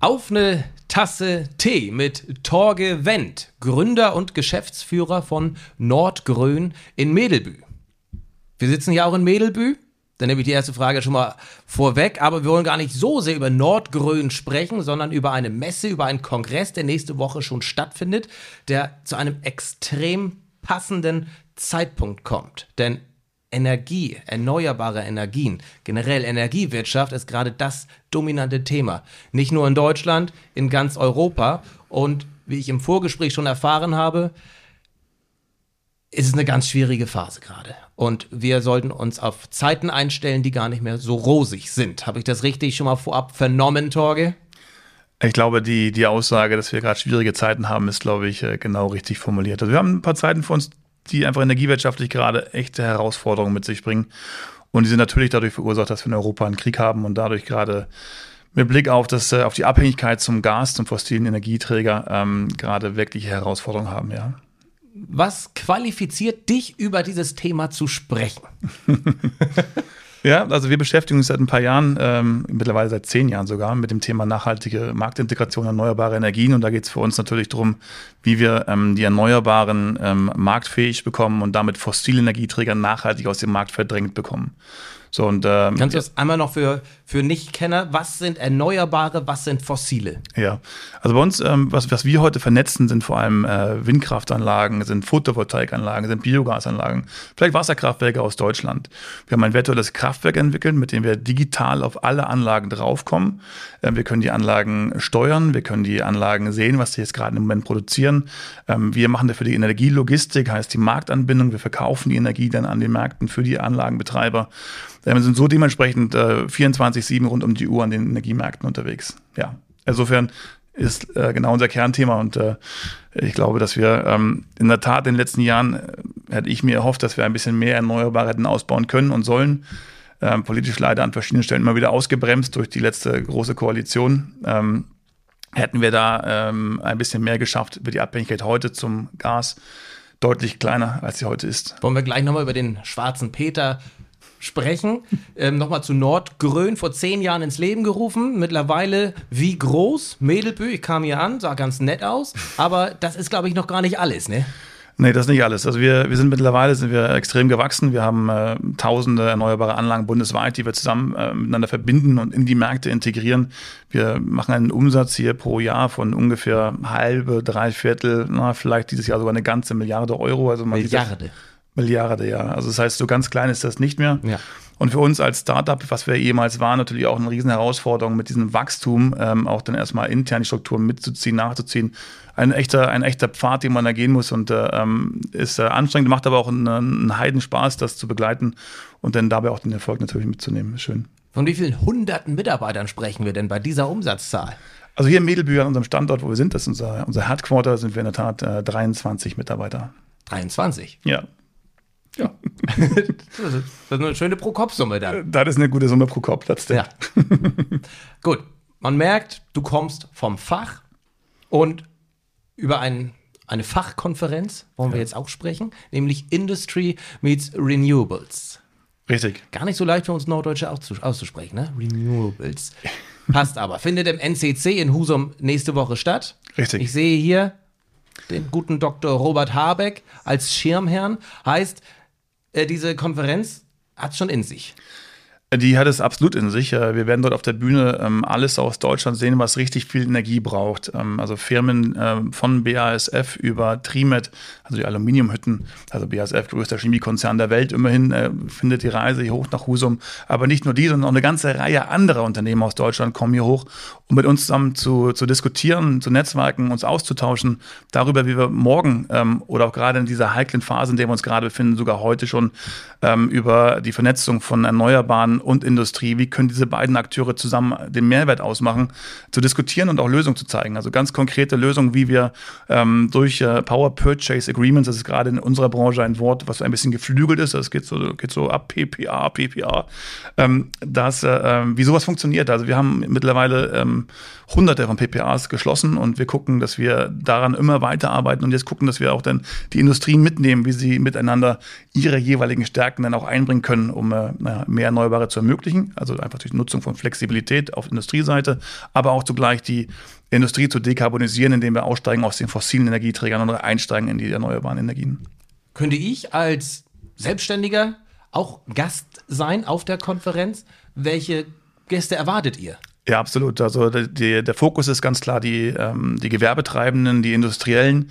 Auf eine Tasse Tee mit Torge Wendt, Gründer und Geschäftsführer von Nordgrün in Medelbü. Wir sitzen hier auch in Medelbü. Dann nehme ich die erste Frage schon mal vorweg, aber wir wollen gar nicht so sehr über Nordgrün sprechen, sondern über eine Messe, über einen Kongress, der nächste Woche schon stattfindet, der zu einem extrem passenden Zeitpunkt kommt. Denn Energie, erneuerbare Energien, generell Energiewirtschaft ist gerade das dominante Thema. Nicht nur in Deutschland, in ganz Europa. Und wie ich im Vorgespräch schon erfahren habe, ist es eine ganz schwierige Phase gerade. Und wir sollten uns auf Zeiten einstellen, die gar nicht mehr so rosig sind. Habe ich das richtig schon mal vorab vernommen, Torge? Ich glaube, die, die Aussage, dass wir gerade schwierige Zeiten haben, ist, glaube ich, äh, genau richtig formuliert. Also wir haben ein paar Zeiten vor uns, die einfach energiewirtschaftlich gerade echte Herausforderungen mit sich bringen. Und die sind natürlich dadurch verursacht, dass wir in Europa einen Krieg haben und dadurch gerade mit Blick auf, das, äh, auf die Abhängigkeit zum Gas, zum fossilen Energieträger, ähm, gerade wirkliche Herausforderungen haben, ja. Was qualifiziert dich, über dieses Thema zu sprechen? Ja, also wir beschäftigen uns seit ein paar Jahren, ähm, mittlerweile seit zehn Jahren sogar, mit dem Thema nachhaltige Marktintegration erneuerbarer Energien. Und da geht es für uns natürlich darum, wie wir ähm, die Erneuerbaren ähm, marktfähig bekommen und damit fossile Energieträger nachhaltig aus dem Markt verdrängt bekommen. So, und, ähm, Kannst du das einmal noch für, für Nichtkenner, was sind Erneuerbare, was sind fossile? Ja, also bei uns, ähm, was, was wir heute vernetzen, sind vor allem äh, Windkraftanlagen, sind Photovoltaikanlagen, sind Biogasanlagen, vielleicht Wasserkraftwerke aus Deutschland. Wir haben ein virtuelles Kraftwerk entwickelt, mit dem wir digital auf alle Anlagen draufkommen. Ähm, wir können die Anlagen steuern, wir können die Anlagen sehen, was sie jetzt gerade im Moment produzieren. Ähm, wir machen dafür die Energielogistik, heißt die Marktanbindung. Wir verkaufen die Energie dann an den Märkten für die Anlagenbetreiber. Wir sind so dementsprechend äh, 24-7 rund um die Uhr an den Energiemärkten unterwegs. Ja, insofern ist äh, genau unser Kernthema und äh, ich glaube, dass wir ähm, in der Tat in den letzten Jahren äh, hätte ich mir erhofft, dass wir ein bisschen mehr Erneuerbare hätten ausbauen können und sollen. Ähm, politisch leider an verschiedenen Stellen immer wieder ausgebremst durch die letzte große Koalition. Ähm, hätten wir da ähm, ein bisschen mehr geschafft, wird die Abhängigkeit heute zum Gas deutlich kleiner, als sie heute ist. Wollen wir gleich nochmal über den schwarzen Peter sprechen. Ähm, Nochmal zu Nordgrön, vor zehn Jahren ins Leben gerufen. Mittlerweile wie groß? Mädelbü, ich kam hier an, sah ganz nett aus. Aber das ist, glaube ich, noch gar nicht alles, ne? Nee, das ist nicht alles. Also wir, wir sind mittlerweile sind wir extrem gewachsen. Wir haben äh, tausende erneuerbare Anlagen bundesweit, die wir zusammen äh, miteinander verbinden und in die Märkte integrieren. Wir machen einen Umsatz hier pro Jahr von ungefähr halbe, drei Viertel, na, vielleicht dieses Jahr sogar eine ganze Milliarde Euro. Also Milliarde. Milliarde, ja. Also das heißt, so ganz klein ist das nicht mehr. Ja. Und für uns als Startup, was wir jemals waren, natürlich auch eine riesen Herausforderung mit diesem Wachstum, ähm, auch dann erstmal intern die Strukturen mitzuziehen, nachzuziehen. Ein echter, ein echter Pfad, den man da gehen muss und äh, ähm, ist äh, anstrengend, macht aber auch einen, einen Heidenspaß, das zu begleiten und dann dabei auch den Erfolg natürlich mitzunehmen. Schön. Von wie vielen hunderten Mitarbeitern sprechen wir denn bei dieser Umsatzzahl? Also hier in Medelbühl, an unserem Standort, wo wir sind, das ist unser, unser Headquarter, sind wir in der Tat äh, 23 Mitarbeiter. 23? Ja. Ja. das ist eine schöne Pro-Kopf-Summe dann. Das ist eine gute Summe pro Kopf, das Ja. Gut. Man merkt, du kommst vom Fach und über ein, eine Fachkonferenz wollen wir jetzt auch sprechen, nämlich Industry meets Renewables. Richtig. Gar nicht so leicht für uns Norddeutsche auszusprechen, ne? Renewables. Passt aber. Findet im NCC in Husum nächste Woche statt. Richtig. Ich sehe hier den guten Dr. Robert Habeck als Schirmherrn. Heißt, äh, diese Konferenz hat schon in sich. Die hat es absolut in sich. Äh, wir werden dort auf der Bühne ähm, alles aus Deutschland sehen, was richtig viel Energie braucht. Ähm, also Firmen ähm, von BASF über Trimet, also die Aluminiumhütten, also BASF, größter Chemiekonzern der Welt, immerhin äh, findet die Reise hier hoch nach Husum. Aber nicht nur die, sondern auch eine ganze Reihe anderer Unternehmen aus Deutschland kommen hier hoch, um mit uns zusammen zu, zu diskutieren, zu netzwerken, uns auszutauschen, darüber, wie wir morgen oder auch gerade in dieser heiklen Phase, in der wir uns gerade befinden, sogar heute schon über die Vernetzung von Erneuerbaren und Industrie, wie können diese beiden Akteure zusammen den Mehrwert ausmachen, zu diskutieren und auch Lösungen zu zeigen. Also ganz konkrete Lösungen, wie wir ähm, durch äh, Power Purchase Agreements, das ist gerade in unserer Branche ein Wort, was ein bisschen geflügelt ist, das geht so, geht so ab PPA, PPA, ähm, dass, äh, ähm, wie sowas funktioniert. Also wir haben mittlerweile ähm, hunderte von PPAs geschlossen und wir gucken, dass wir daran immer weiterarbeiten und jetzt gucken, dass wir auch dann die Industrie mitnehmen, wie sie miteinander ihre jeweiligen Stärken dann auch einbringen können, um äh, mehr erneuerbare zu ermöglichen. Also einfach durch Nutzung von Flexibilität auf Industrieseite, aber auch zugleich die Industrie zu dekarbonisieren, indem wir aussteigen aus den fossilen Energieträgern und einsteigen in die erneuerbaren Energien. Könnte ich als Selbstständiger auch Gast sein auf der Konferenz? Welche Gäste erwartet ihr? Ja, absolut. Also die, der Fokus ist ganz klar die, ähm, die Gewerbetreibenden, die Industriellen.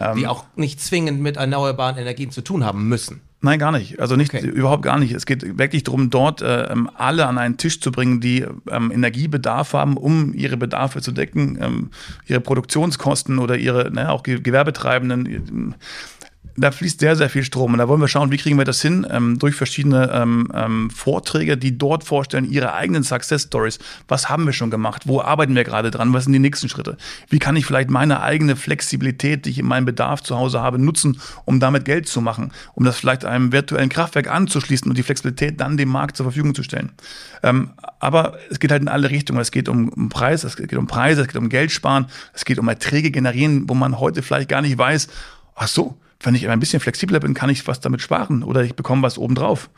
Ähm, die auch nicht zwingend mit erneuerbaren Energien zu tun haben müssen. Nein, gar nicht. Also nicht okay. überhaupt gar nicht. Es geht wirklich darum, dort äh, ähm, alle an einen Tisch zu bringen, die ähm, Energiebedarf haben, um ihre Bedarfe zu decken, ähm, ihre Produktionskosten oder ihre ne, auch Gewerbetreibenden da fließt sehr, sehr viel Strom. Und da wollen wir schauen, wie kriegen wir das hin, ähm, durch verschiedene ähm, ähm, Vorträge, die dort vorstellen, ihre eigenen Success Stories. Was haben wir schon gemacht? Wo arbeiten wir gerade dran? Was sind die nächsten Schritte? Wie kann ich vielleicht meine eigene Flexibilität, die ich in meinem Bedarf zu Hause habe, nutzen, um damit Geld zu machen? Um das vielleicht einem virtuellen Kraftwerk anzuschließen und die Flexibilität dann dem Markt zur Verfügung zu stellen. Ähm, aber es geht halt in alle Richtungen. Es geht um, um Preis, es geht um Preise, es geht um Geld sparen, es geht um Erträge generieren, wo man heute vielleicht gar nicht weiß, ach so, wenn ich ein bisschen flexibler bin, kann ich was damit sparen oder ich bekomme was obendrauf.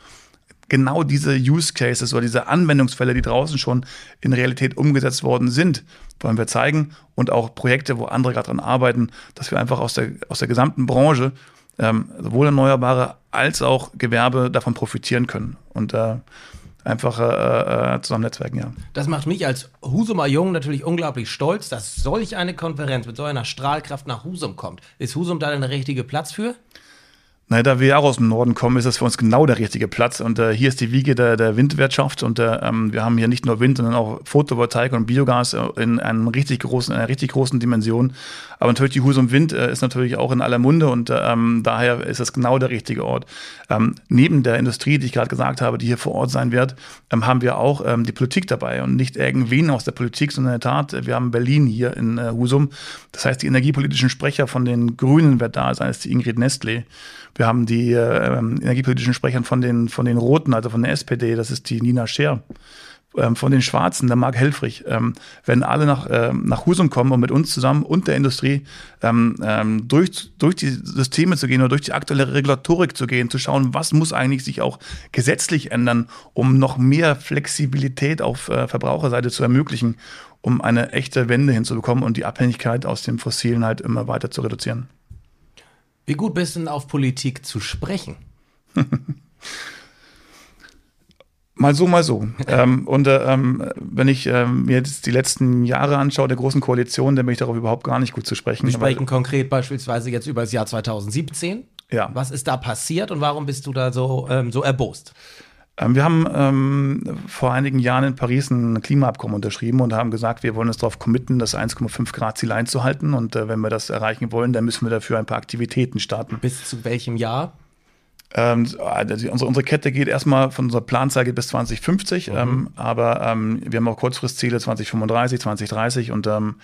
Genau diese Use Cases oder diese Anwendungsfälle, die draußen schon in Realität umgesetzt worden sind, wollen wir zeigen und auch Projekte, wo andere gerade dran arbeiten, dass wir einfach aus der, aus der gesamten Branche ähm, sowohl Erneuerbare als auch Gewerbe davon profitieren können. Und äh, einfach äh, äh, zusammen netzwerken, ja. Das macht mich als Husumer Jung natürlich unglaublich stolz, dass solch eine Konferenz mit so einer Strahlkraft nach Husum kommt. Ist Husum da der richtige Platz für? Na, da wir auch aus dem Norden kommen, ist das für uns genau der richtige Platz. Und äh, hier ist die Wiege der, der Windwirtschaft. Und äh, ähm, wir haben hier nicht nur Wind, sondern auch Photovoltaik und Biogas in, einem richtig großen, einer richtig großen Dimension. Aber natürlich die Husum Wind äh, ist natürlich auch in aller Munde und äh, ähm, daher ist das genau der richtige Ort. Ähm, neben der Industrie, die ich gerade gesagt habe, die hier vor Ort sein wird, ähm, haben wir auch ähm, die Politik dabei. Und nicht irgendwen aus der Politik, sondern in der Tat, wir haben Berlin hier in äh, Husum. Das heißt, die energiepolitischen Sprecher von den Grünen wird da sein, ist die Ingrid Nestle. Wir haben die äh, energiepolitischen Sprecher von den, von den Roten, also von der SPD, das ist die Nina Scher. Ähm, von den Schwarzen, der Marc Helfrich, ähm, wenn alle nach, ähm, nach Husum kommen, um mit uns zusammen und der Industrie ähm, ähm, durch, durch die Systeme zu gehen oder durch die aktuelle Regulatorik zu gehen, zu schauen, was muss eigentlich sich auch gesetzlich ändern, um noch mehr Flexibilität auf äh, Verbraucherseite zu ermöglichen, um eine echte Wende hinzubekommen und die Abhängigkeit aus dem Fossilen halt immer weiter zu reduzieren. Wie gut bist du denn auf Politik zu sprechen? Mal so, mal so. ähm, und äh, ähm, wenn ich ähm, mir jetzt die letzten Jahre anschaue, der großen Koalition, dann bin ich darauf überhaupt gar nicht gut zu sprechen. Wir sprechen konkret beispielsweise jetzt über das Jahr 2017. Ja. Was ist da passiert und warum bist du da so, ähm, so erbost? Ähm, wir haben ähm, vor einigen Jahren in Paris ein Klimaabkommen unterschrieben und haben gesagt, wir wollen uns darauf committen, das 1,5 Grad Ziel einzuhalten. Und äh, wenn wir das erreichen wollen, dann müssen wir dafür ein paar Aktivitäten starten. Bis zu welchem Jahr? Ähm, also unsere, unsere Kette geht erstmal von unserer Planzahl geht bis 2050, mhm. ähm, aber ähm, wir haben auch Kurzfristziele 2035, 2030 und ähm,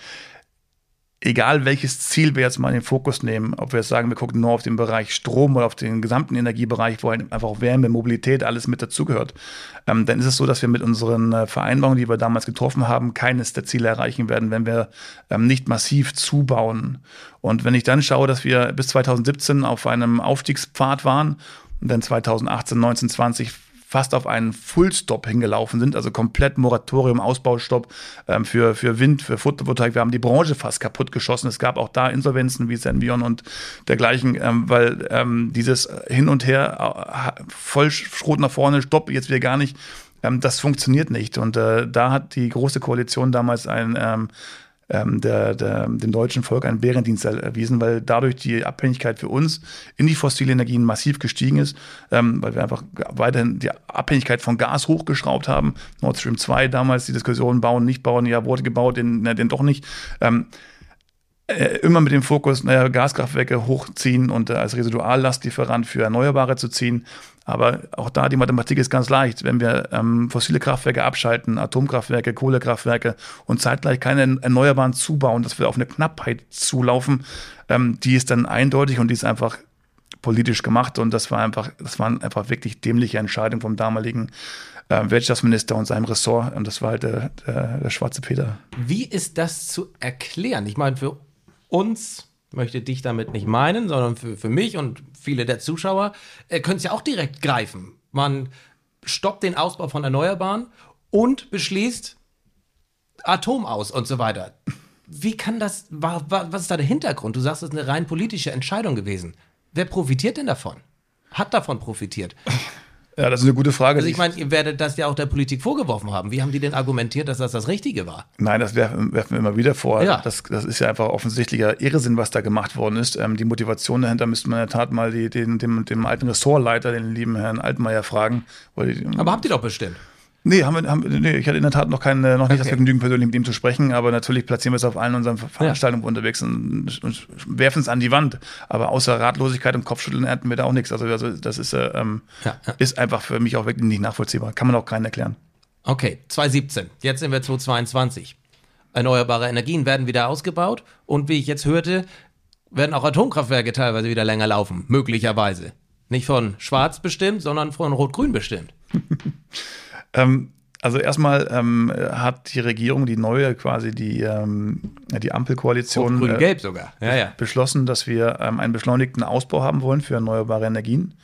egal welches Ziel wir jetzt mal in den Fokus nehmen, ob wir jetzt sagen, wir gucken nur auf den Bereich Strom oder auf den gesamten Energiebereich, wo halt einfach Wärme, Mobilität, alles mit dazugehört, ähm, dann ist es so, dass wir mit unseren äh, Vereinbarungen, die wir damals getroffen haben, keines der Ziele erreichen werden, wenn wir ähm, nicht massiv zubauen. Und wenn ich dann schaue, dass wir bis 2017 auf einem Aufstiegspfad waren und dann 2018, 19, 20 fast auf einen Fullstop hingelaufen sind, also komplett Moratorium, Ausbaustopp ähm, für, für Wind, für Photovoltaik. Wir haben die Branche fast kaputt geschossen. Es gab auch da Insolvenzen wie Senvion und dergleichen, ähm, weil ähm, dieses Hin und Her, äh, voll Schrot nach vorne, Stopp, jetzt wieder gar nicht, Ähm, das funktioniert nicht. Und äh, da hat die Große Koalition damals ein ähm, der, der, dem deutschen Volk einen Bärendienst erwiesen, weil dadurch die Abhängigkeit für uns in die fossile Energien massiv gestiegen ist, ähm, weil wir einfach weiterhin die Abhängigkeit von Gas hochgeschraubt haben. Nord Stream 2 damals die Diskussion bauen, nicht bauen, ja, wurde gebaut, den, den doch nicht. Ähm, äh, immer mit dem Fokus, naja, Gaskraftwerke hochziehen und äh, als Residuallastlieferant für Erneuerbare zu ziehen. Aber auch da die Mathematik ist ganz leicht. Wenn wir ähm, fossile Kraftwerke abschalten, Atomkraftwerke, Kohlekraftwerke und zeitgleich keine Erneuerbaren zubauen, dass wir auf eine Knappheit zulaufen, ähm, die ist dann eindeutig und die ist einfach politisch gemacht und das war einfach, das waren einfach wirklich dämliche Entscheidungen vom damaligen äh, Wirtschaftsminister und seinem Ressort und das war halt der, der, der schwarze Peter. Wie ist das zu erklären? Ich meine, für uns möchte dich damit nicht meinen, sondern für, für mich und viele der Zuschauer äh, können es ja auch direkt greifen. Man stoppt den Ausbau von Erneuerbaren und beschließt Atom aus und so weiter. Wie kann das, war, war, was ist da der Hintergrund? Du sagst, es ist eine rein politische Entscheidung gewesen. Wer profitiert denn davon? Hat davon profitiert? Ja, das ist eine gute Frage. Also ich meine, ihr werdet das ja auch der Politik vorgeworfen haben. Wie haben die denn argumentiert, dass das das Richtige war? Nein, das werfen, werfen wir immer wieder vor. Ja. Das, das ist ja einfach offensichtlicher Irrsinn, was da gemacht worden ist. Ähm, die Motivation dahinter müsste man in der Tat mal die, den, dem, dem alten Ressortleiter, den lieben Herrn Altmaier, fragen. Die, Aber habt ihr doch bestimmt. Nee, haben wir, haben, nee, ich hatte in der Tat noch, kein, noch nicht okay. das Vergnügen, persönlich mit ihm zu sprechen, aber natürlich platzieren wir es auf allen unseren Veranstaltungen ja. unterwegs und, und werfen es an die Wand. Aber außer Ratlosigkeit und Kopfschütteln ernten wir da auch nichts. Also, also das ist, äh, ähm, ja, ja. ist einfach für mich auch wirklich nicht nachvollziehbar. Kann man auch keinen erklären. Okay, 2017. Jetzt sind wir 2022. Erneuerbare Energien werden wieder ausgebaut und wie ich jetzt hörte, werden auch Atomkraftwerke teilweise wieder länger laufen, möglicherweise. Nicht von Schwarz bestimmt, sondern von Rot-Grün bestimmt. Ähm, also erstmal ähm, hat die Regierung, die neue quasi, die, ähm, die Ampelkoalition Grün-Gelb äh, sogar. Ja, ja. beschlossen, dass wir ähm, einen beschleunigten Ausbau haben wollen für erneuerbare Energien.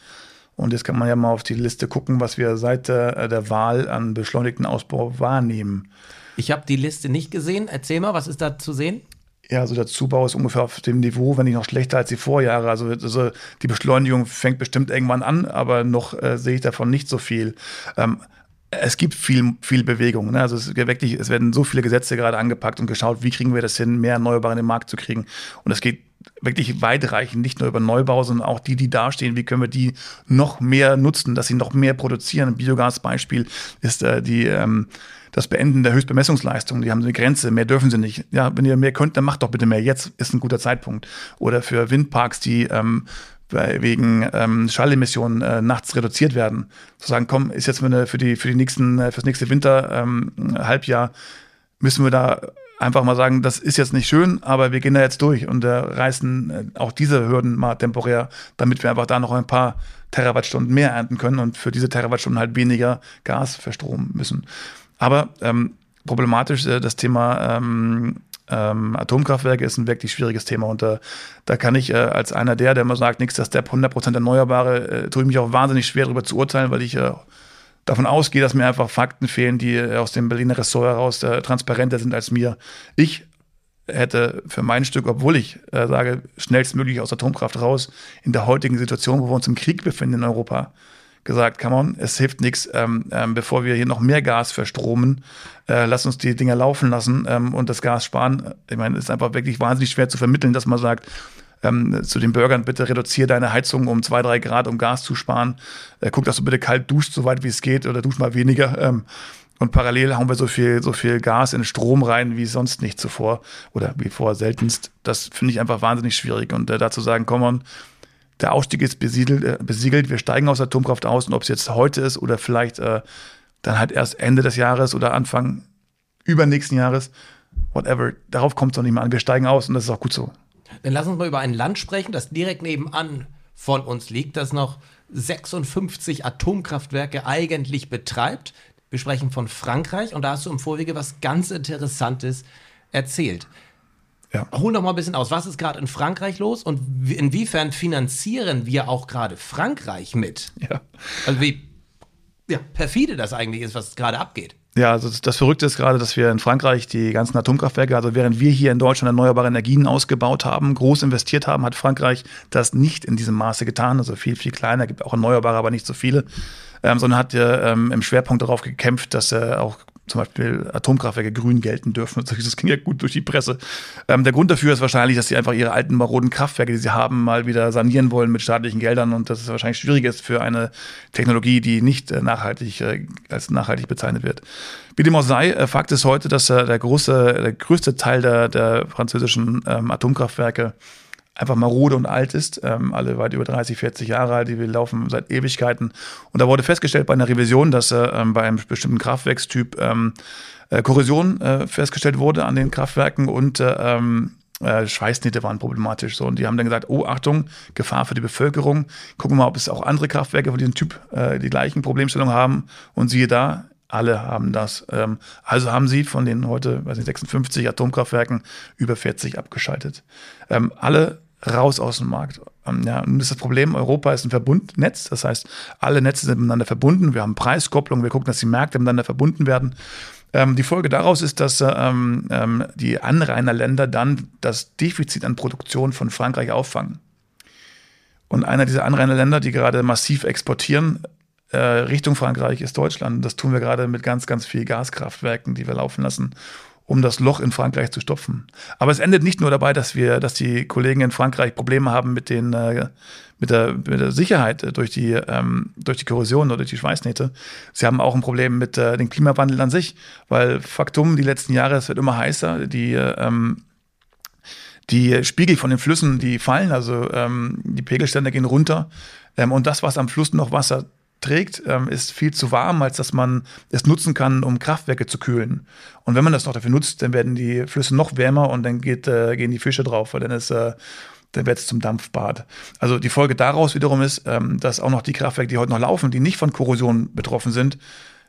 Und jetzt kann man ja mal auf die Liste gucken, was wir seit der, der Wahl an beschleunigten Ausbau wahrnehmen. Ich habe die Liste nicht gesehen. Erzähl mal, was ist da zu sehen? Ja, also der Zubau ist ungefähr auf dem Niveau, wenn nicht noch schlechter als die Vorjahre. Also, also die Beschleunigung fängt bestimmt irgendwann an, aber noch äh, sehe ich davon nicht so viel. Ähm, es gibt viel, viel Bewegung. Ne? Also es, wirklich, es werden so viele Gesetze gerade angepackt und geschaut, wie kriegen wir das hin, mehr Erneuerbare in den Markt zu kriegen. Und es geht wirklich weitreichend, nicht nur über Neubau, sondern auch die, die dastehen, wie können wir die noch mehr nutzen, dass sie noch mehr produzieren. Ein Biogasbeispiel ist äh, die ähm, das Beenden der Höchstbemessungsleistung. Die haben eine Grenze, mehr dürfen sie nicht. Ja, wenn ihr mehr könnt, dann macht doch bitte mehr. Jetzt ist ein guter Zeitpunkt. Oder für Windparks, die ähm, wegen ähm, Schallemissionen äh, nachts reduziert werden. Zu sagen, komm, ist jetzt für die für die nächsten äh, fürs nächste Winter ähm, Halbjahr müssen wir da einfach mal sagen, das ist jetzt nicht schön, aber wir gehen da jetzt durch und äh, reißen äh, auch diese Hürden mal temporär, damit wir einfach da noch ein paar Terawattstunden mehr ernten können und für diese Terawattstunden halt weniger Gas verstromen müssen. Aber ähm, problematisch äh, das Thema ähm, ähm, Atomkraftwerke ist ein wirklich schwieriges Thema und äh, da kann ich äh, als einer der, der immer sagt, nichts, dass der 100% Erneuerbare, äh, tue ich mich auch wahnsinnig schwer darüber zu urteilen, weil ich äh, davon ausgehe, dass mir einfach Fakten fehlen, die äh, aus dem Berliner Ressort heraus äh, transparenter sind als mir. Ich hätte für mein Stück, obwohl ich äh, sage, schnellstmöglich aus Atomkraft raus, in der heutigen Situation, wo wir uns im Krieg befinden in Europa, gesagt, come on, es hilft nichts, ähm, ähm, bevor wir hier noch mehr Gas verstromen, äh, lass uns die Dinger laufen lassen ähm, und das Gas sparen. Ich meine, es ist einfach wirklich wahnsinnig schwer zu vermitteln, dass man sagt, ähm, zu den Bürgern, bitte reduziere deine Heizung um zwei, drei Grad, um Gas zu sparen. Äh, guck, dass du bitte kalt duschst, so weit wie es geht, oder dusch mal weniger. Ähm, und parallel haben wir so viel, so viel Gas in Strom rein wie sonst nicht zuvor oder wie vor seltenst. Das finde ich einfach wahnsinnig schwierig. Und äh, dazu sagen, komm on, der Ausstieg ist besiedelt, äh, besiegelt, wir steigen aus Atomkraft aus und ob es jetzt heute ist oder vielleicht äh, dann halt erst Ende des Jahres oder Anfang übernächsten Jahres, whatever, darauf kommt es noch nicht mehr an. Wir steigen aus und das ist auch gut so. Dann lass uns mal über ein Land sprechen, das direkt nebenan von uns liegt, das noch 56 Atomkraftwerke eigentlich betreibt. Wir sprechen von Frankreich und da hast du im Vorwege was ganz Interessantes erzählt. Ja. Hol noch mal ein bisschen aus. Was ist gerade in Frankreich los und inwiefern finanzieren wir auch gerade Frankreich mit? Ja. Also wie ja, perfide das eigentlich ist, was gerade abgeht. Ja, also das Verrückte ist gerade, dass wir in Frankreich die ganzen Atomkraftwerke, also während wir hier in Deutschland erneuerbare Energien ausgebaut haben, groß investiert haben, hat Frankreich das nicht in diesem Maße getan. Also viel, viel kleiner, gibt auch erneuerbare, aber nicht so viele, ähm, sondern hat äh, ähm, im Schwerpunkt darauf gekämpft, dass er auch zum Beispiel Atomkraftwerke grün gelten dürfen. Das ging ja gut durch die Presse. Ähm, der Grund dafür ist wahrscheinlich, dass sie einfach ihre alten maroden Kraftwerke, die sie haben, mal wieder sanieren wollen mit staatlichen Geldern und dass es wahrscheinlich schwierig ist für eine Technologie, die nicht äh, nachhaltig äh, als nachhaltig bezeichnet wird. Wie dem auch sei, äh, Fakt ist heute, dass äh, der große, der größte Teil der, der französischen ähm, Atomkraftwerke einfach marode und alt ist, ähm, alle weit über 30, 40 Jahre alt, die wir laufen seit Ewigkeiten. Und da wurde festgestellt bei einer Revision, dass äh, ähm, bei einem bestimmten Kraftwerkstyp ähm, äh, Korrosion äh, festgestellt wurde an den Kraftwerken und äh, ähm, äh, Schweißnähte waren problematisch. So. Und die haben dann gesagt, oh, Achtung, Gefahr für die Bevölkerung. Gucken wir mal, ob es auch andere Kraftwerke von diesem Typ äh, die gleichen Problemstellungen haben. Und siehe da, alle haben das. Ähm, also haben sie von den heute, weiß nicht, 56 Atomkraftwerken über 40 abgeschaltet. Ähm, alle raus aus dem Markt. Ähm, ja, und das, ist das Problem, Europa ist ein Verbundnetz, das heißt, alle Netze sind miteinander verbunden. Wir haben Preiskopplung, wir gucken, dass die Märkte miteinander verbunden werden. Ähm, die Folge daraus ist, dass ähm, ähm, die Anrainerländer dann das Defizit an Produktion von Frankreich auffangen. Und einer dieser Anrainerländer, die gerade massiv exportieren, äh, Richtung Frankreich ist Deutschland. Das tun wir gerade mit ganz, ganz vielen Gaskraftwerken, die wir laufen lassen um das Loch in Frankreich zu stopfen. Aber es endet nicht nur dabei, dass wir, dass die Kollegen in Frankreich Probleme haben mit den, äh, mit der, mit der Sicherheit durch die, ähm, durch die Korrosion oder durch die Schweißnähte. Sie haben auch ein Problem mit äh, dem Klimawandel an sich, weil Faktum, die letzten Jahre, es wird immer heißer, die, ähm, die Spiegel von den Flüssen, die fallen, also ähm, die Pegelstände gehen runter. Ähm, und das, was am Fluss noch Wasser trägt, ähm, ist viel zu warm, als dass man es nutzen kann, um Kraftwerke zu kühlen. Und wenn man das noch dafür nutzt, dann werden die Flüsse noch wärmer und dann geht, äh, gehen die Fische drauf, weil dann ist äh, dann wird es zum Dampfbad. Also die Folge daraus wiederum ist, ähm, dass auch noch die Kraftwerke, die heute noch laufen, die nicht von Korrosion betroffen sind,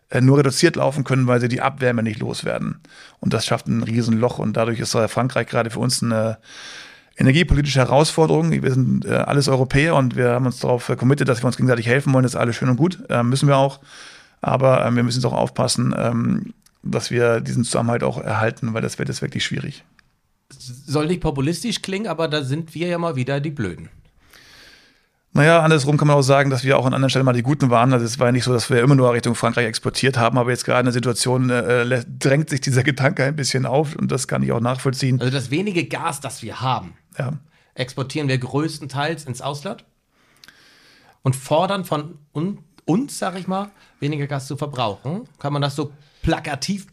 äh, nur reduziert laufen können, weil sie die Abwärme nicht loswerden. Und das schafft ein Riesenloch und dadurch ist Frankreich gerade für uns eine energiepolitische Herausforderung. Wir sind äh, alles Europäer und wir haben uns darauf äh, committed, dass wir uns gegenseitig helfen wollen. Das ist alles schön und gut, äh, müssen wir auch. Aber äh, wir müssen jetzt auch aufpassen, ähm, dass wir diesen Zusammenhalt auch erhalten, weil das wird jetzt wirklich schwierig. Soll nicht populistisch klingen, aber da sind wir ja mal wieder die Blöden. Naja, andersrum kann man auch sagen, dass wir auch an anderen Stellen mal die Guten waren. Also es war ja nicht so, dass wir immer nur Richtung Frankreich exportiert haben, aber jetzt gerade in der Situation äh, drängt sich dieser Gedanke ein bisschen auf und das kann ich auch nachvollziehen. Also das wenige Gas, das wir haben, ja. exportieren wir größtenteils ins Ausland und fordern von un uns, sag ich mal, weniger Gas zu verbrauchen. Kann man das so plakativ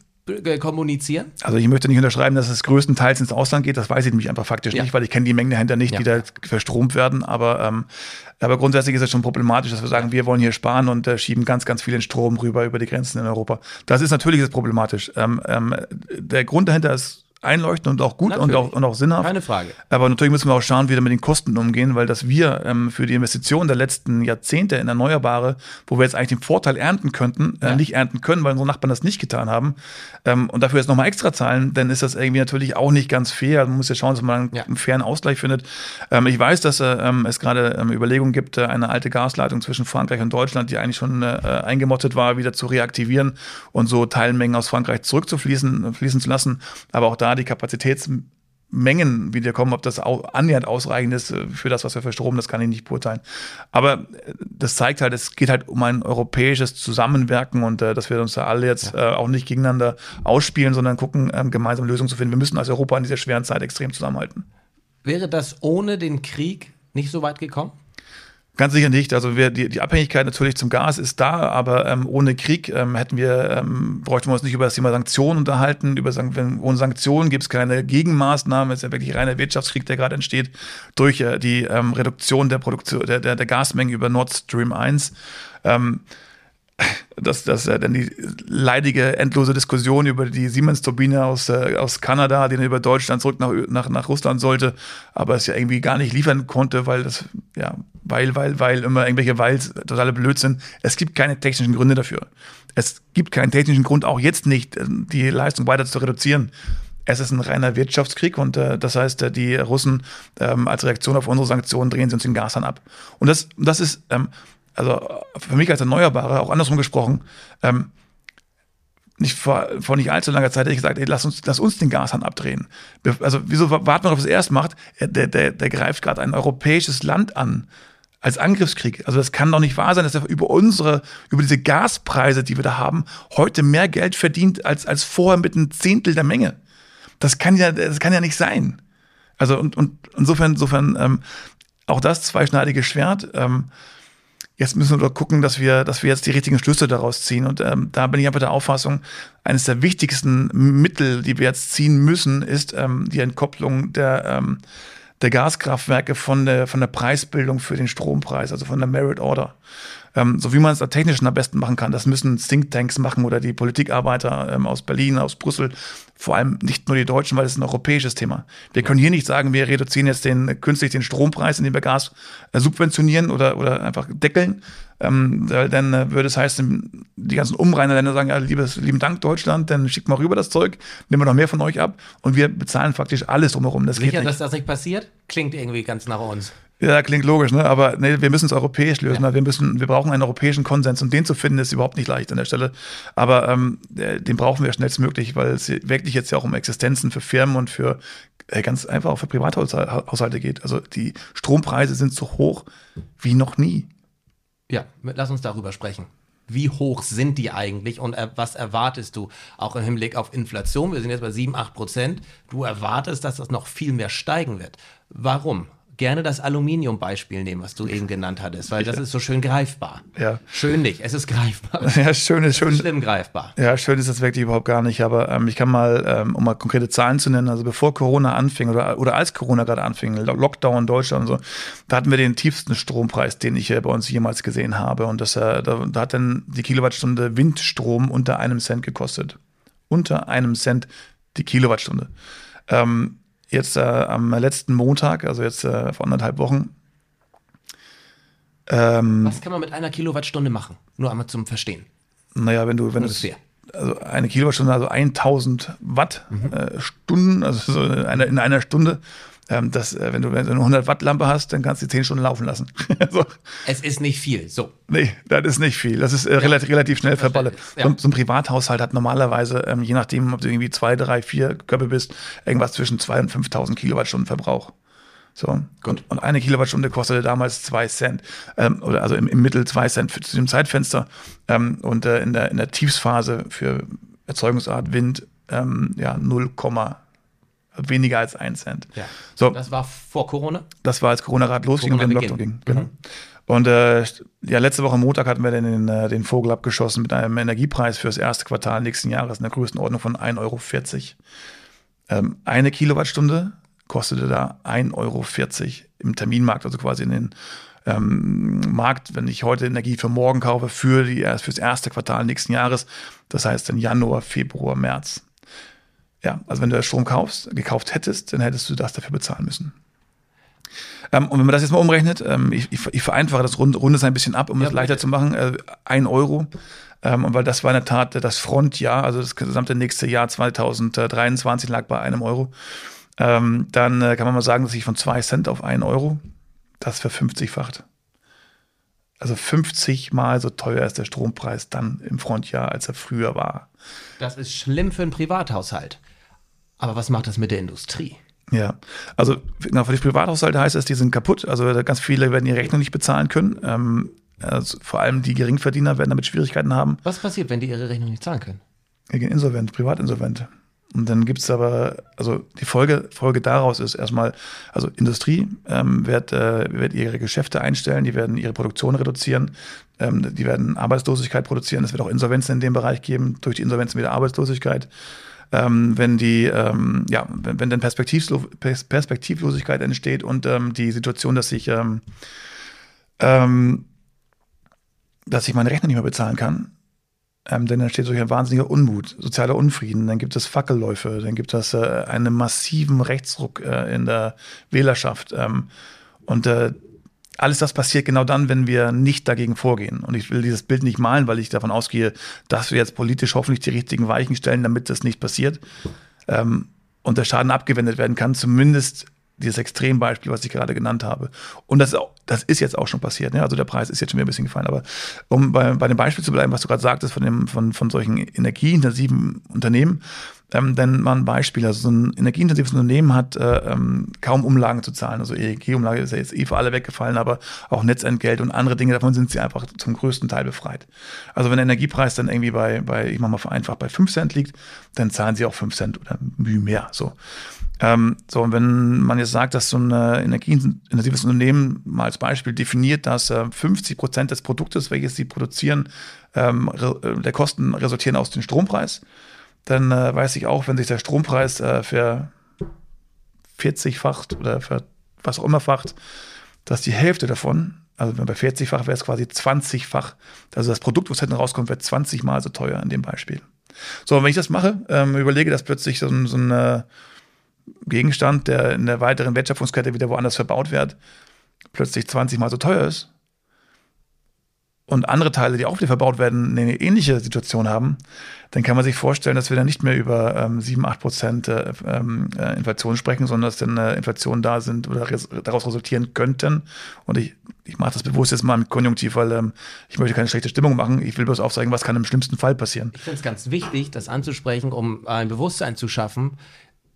kommunizieren? Also ich möchte nicht unterschreiben, dass es größtenteils ins Ausland geht. Das weiß ich nämlich einfach faktisch ja. nicht, weil ich kenne die Mengen dahinter nicht, ja. die da verstromt werden. Aber, ähm, aber grundsätzlich ist es schon problematisch, dass wir sagen, wir wollen hier sparen und äh, schieben ganz, ganz viel den Strom rüber über die Grenzen in Europa. Das ist natürlich ist problematisch. Ähm, ähm, der Grund dahinter ist einleuchtend und auch gut und auch, und auch sinnhaft. Keine Frage. Aber natürlich müssen wir auch schauen, wie wir mit den Kosten umgehen, weil dass wir ähm, für die Investitionen der letzten Jahrzehnte in Erneuerbare, wo wir jetzt eigentlich den Vorteil ernten könnten, äh, ja. nicht ernten können, weil unsere Nachbarn das nicht getan haben, ähm, und dafür jetzt nochmal extra zahlen, dann ist das irgendwie natürlich auch nicht ganz fair. Man muss ja schauen, dass man einen, ja. einen fairen Ausgleich findet. Ähm, ich weiß, dass äh, ähm, es gerade ähm, Überlegungen gibt, äh, eine alte Gasleitung zwischen Frankreich und Deutschland, die eigentlich schon äh, eingemottet war, wieder zu reaktivieren und so Teilmengen aus Frankreich zurückzufließen fließen zu lassen. Aber auch da die Kapazitäts Mengen wieder kommen, ob das annähernd ausreichend ist äh, für das, was wir verstromen, das kann ich nicht beurteilen. Aber äh, das zeigt halt, es geht halt um ein europäisches Zusammenwirken und äh, dass wir uns da alle jetzt ja. äh, auch nicht gegeneinander ausspielen, sondern gucken, ähm, gemeinsam Lösungen zu finden. Wir müssen als Europa in dieser schweren Zeit extrem zusammenhalten. Wäre das ohne den Krieg nicht so weit gekommen? Ganz sicher nicht. Also wir, die, die Abhängigkeit natürlich zum Gas ist da, aber ähm, ohne Krieg ähm, hätten wir, ähm, bräuchten wir uns nicht über das Thema Sanktionen unterhalten. Über wenn, ohne Sanktionen gibt es keine Gegenmaßnahmen. Es ist ja wirklich reiner Wirtschaftskrieg, der gerade entsteht durch äh, die ähm, Reduktion der Produktion der, der, der Gasmengen über Nord Stream 1. Ähm, dass, dass äh, dann die leidige, endlose Diskussion über die Siemens-Turbine aus, äh, aus Kanada, die dann über Deutschland zurück nach, nach, nach Russland sollte, aber es ja irgendwie gar nicht liefern konnte, weil das, ja, weil, weil, weil immer irgendwelche Weils totale Blödsinn. Es gibt keine technischen Gründe dafür. Es gibt keinen technischen Grund, auch jetzt nicht, äh, die Leistung weiter zu reduzieren. Es ist ein reiner Wirtschaftskrieg und äh, das heißt, äh, die Russen ähm, als Reaktion auf unsere Sanktionen drehen sie uns den Gas ab. Und das, das ist, ähm, also für mich als Erneuerbare, auch andersrum gesprochen, ähm, nicht vor, vor nicht allzu langer Zeit hätte ich gesagt, ey, lass uns, lass uns den Gashahn abdrehen. Also wieso warten wir, ob es erst macht? Der, der, der greift gerade ein europäisches Land an als Angriffskrieg. Also das kann doch nicht wahr sein, dass er über unsere, über diese Gaspreise, die wir da haben, heute mehr Geld verdient als, als vorher mit einem Zehntel der Menge. Das kann ja, das kann ja nicht sein. Also und, und insofern, insofern ähm, auch das zweischneidige Schwert. Ähm, jetzt müssen wir doch gucken, dass wir, dass wir jetzt die richtigen Schlüsse daraus ziehen. Und ähm, da bin ich einfach der Auffassung, eines der wichtigsten Mittel, die wir jetzt ziehen müssen, ist ähm, die Entkopplung der ähm, der Gaskraftwerke von der, von der Preisbildung für den Strompreis, also von der Merit Order. Ähm, so wie man es da technisch am besten machen kann. Das müssen Thinktanks machen oder die Politikarbeiter ähm, aus Berlin, aus Brüssel. Vor allem nicht nur die Deutschen, weil es ein europäisches Thema. Wir können hier nicht sagen, wir reduzieren jetzt den, künstlich den Strompreis, indem wir Gas äh, subventionieren oder, oder einfach deckeln, ähm, dann äh, würde es heißen, die ganzen Umrainerländer sagen, ja, liebes, lieben Dank Deutschland, dann schickt mal rüber das Zeug, nehmen wir noch mehr von euch ab und wir bezahlen faktisch alles drumherum. Das Sicher, dass das nicht passiert? Klingt irgendwie ganz nach uns. Ja, klingt logisch, ne? aber nee, wir müssen es europäisch lösen. Ja. Wir, müssen, wir brauchen einen europäischen Konsens und den zu finden ist überhaupt nicht leicht an der Stelle. Aber ähm, den brauchen wir schnellstmöglich, weil es wirklich jetzt ja auch um Existenzen für Firmen und für äh, ganz einfach auch für Privathaushalte geht. Also die Strompreise sind so hoch wie noch nie. Ja, lass uns darüber sprechen. Wie hoch sind die eigentlich und äh, was erwartest du auch im Hinblick auf Inflation? Wir sind jetzt bei 7, 8 Prozent. Du erwartest, dass das noch viel mehr steigen wird. Warum? Gerne das Aluminium-Beispiel nehmen, was du eben genannt hattest, weil das ist so schön greifbar. Ja. Schön nicht, es ist greifbar. Ja, schön ist schön. Schlimm greifbar. Ja, schön ist das wirklich überhaupt gar nicht, aber ähm, ich kann mal, ähm, um mal konkrete Zahlen zu nennen, also bevor Corona anfing oder, oder als Corona gerade anfing, Lockdown in Deutschland und so, da hatten wir den tiefsten Strompreis, den ich äh, bei uns jemals gesehen habe und das, äh, da, da hat dann die Kilowattstunde Windstrom unter einem Cent gekostet. Unter einem Cent die Kilowattstunde. Ähm, jetzt äh, am letzten Montag, also jetzt äh, vor anderthalb Wochen. Ähm, Was kann man mit einer Kilowattstunde machen? Nur einmal zum Verstehen. Naja, wenn du, wenn du, also eine Kilowattstunde, also 1000 Watt mhm. äh, Stunden, also so in einer, in einer Stunde, ähm, das, äh, wenn, du, wenn du eine 100 Watt Lampe hast, dann kannst du die 10 Stunden laufen lassen. so. Es ist nicht viel, so. Nee, das ist nicht viel. Das ist äh, ja. relativ, relativ schnell verballert. Ja. So, so, ein Privathaushalt hat normalerweise, ähm, je nachdem, ob du irgendwie zwei, drei, vier Köpfe bist, irgendwas zwischen 2.000 und 5.000 Kilowattstunden Verbrauch. So. Und, und, eine Kilowattstunde kostete damals zwei Cent. Ähm, oder also im, im Mittel zwei Cent für, zu dem Zeitfenster. Ähm, und äh, in, der, in der Tiefsphase für Erzeugungsart Wind ähm, ja 0, weniger als ein Cent. Ja. So, das war vor Corona? Das war, als Corona gerade losging Corona und den Lockdown ging. Genau. Mhm. Und äh, ja, letzte Woche Montag hatten wir dann den, äh, den Vogel abgeschossen mit einem Energiepreis für das erste Quartal nächsten Jahres in der Größenordnung von 1,40 Euro. Ähm, eine Kilowattstunde kostete da 1,40 Euro im Terminmarkt, also quasi in den ähm, Markt, wenn ich heute Energie für morgen kaufe, für, die, für das erste Quartal nächsten Jahres, das heißt in Januar, Februar, März. Ja, also wenn du Strom kaufst, gekauft hättest, dann hättest du das dafür bezahlen müssen. Ähm, und wenn man das jetzt mal umrechnet, ähm, ich, ich, vereinfache das Rund, Runde ein bisschen ab, um ja, es leichter zu machen, äh, ein Euro. Ähm, weil das war in der Tat das Frontjahr, also das gesamte nächste Jahr 2023 lag bei einem Euro. Ähm, dann äh, kann man mal sagen, dass ich von zwei Cent auf einen Euro, das verfünfzigfacht. Also 50 Mal so teuer ist der Strompreis dann im Frontjahr, als er früher war. Das ist schlimm für einen Privathaushalt. Aber was macht das mit der Industrie? Ja, also genau, für die Privathaushalte heißt es, die sind kaputt. Also ganz viele werden ihre Rechnung nicht bezahlen können. Ähm, also vor allem die Geringverdiener werden damit Schwierigkeiten haben. Was passiert, wenn die ihre Rechnung nicht zahlen können? Die gehen insolvent, privatinsolvent. Und dann gibt es aber, also die Folge, Folge daraus ist erstmal, also Industrie ähm, wird, äh, wird ihre Geschäfte einstellen, die werden ihre Produktion reduzieren, ähm, die werden Arbeitslosigkeit produzieren, es wird auch Insolvenzen in dem Bereich geben, durch die Insolvenzen wieder Arbeitslosigkeit ähm, wenn die, ähm, ja, wenn, wenn dann Perspektivlo Perspektivlosigkeit entsteht und ähm, die Situation, dass ich, ähm, ähm, dass ich meine Rechnung nicht mehr bezahlen kann, ähm, denn dann entsteht solch ein wahnsinniger Unmut, sozialer Unfrieden, dann gibt es Fackelläufe, dann gibt es äh, einen massiven Rechtsruck äh, in der Wählerschaft. Ähm, und äh, alles das passiert genau dann, wenn wir nicht dagegen vorgehen. Und ich will dieses Bild nicht malen, weil ich davon ausgehe, dass wir jetzt politisch hoffentlich die richtigen Weichen stellen, damit das nicht passiert. Ähm, und der Schaden abgewendet werden kann, zumindest dieses Extrembeispiel, was ich gerade genannt habe. Und das, das ist jetzt auch schon passiert. Ne? Also der Preis ist jetzt schon wieder ein bisschen gefallen. Aber um bei, bei dem Beispiel zu bleiben, was du gerade sagtest von, dem, von, von solchen energieintensiven Unternehmen, ähm, denn mal ein Beispiel, also so ein energieintensives Unternehmen hat äh, ähm, kaum Umlagen zu zahlen. Also EEG-Umlage ist ja jetzt eh für alle weggefallen, aber auch Netzentgelt und andere Dinge, davon sind sie einfach zum größten Teil befreit. Also wenn der Energiepreis dann irgendwie bei, bei ich mach mal vereinfacht, bei 5 Cent liegt, dann zahlen sie auch 5 Cent oder mehr. So. Ähm, so, und wenn man jetzt sagt, dass so ein energieintensives Unternehmen mal als Beispiel definiert, dass äh, 50 Prozent des Produktes, welches sie produzieren, ähm, äh, der Kosten resultieren aus dem Strompreis, dann äh, weiß ich auch, wenn sich der Strompreis äh, für 40-facht oder für was auch immer facht, dass die Hälfte davon, also wenn bei 40-fach wäre es quasi 20-fach, also das Produkt, was hinten rauskommt, wird 20 mal so teuer in dem Beispiel. So, und wenn ich das mache, ähm, überlege, dass plötzlich so, so ein äh, Gegenstand, der in der weiteren Wertschöpfungskette wieder woanders verbaut wird, plötzlich 20 mal so teuer ist und andere Teile, die auch wieder verbaut werden, eine ähnliche Situation haben, dann kann man sich vorstellen, dass wir dann nicht mehr über ähm, 7, 8 Prozent äh, ähm, äh, Inflation sprechen, sondern dass dann äh, Inflationen da sind oder res daraus resultieren könnten. Und ich, ich mache das bewusst jetzt mal mit Konjunktiv, weil ähm, ich möchte keine schlechte Stimmung machen. Ich will bloß aufzeigen, was kann im schlimmsten Fall passieren. Ich finde es ganz wichtig, das anzusprechen, um ein Bewusstsein zu schaffen,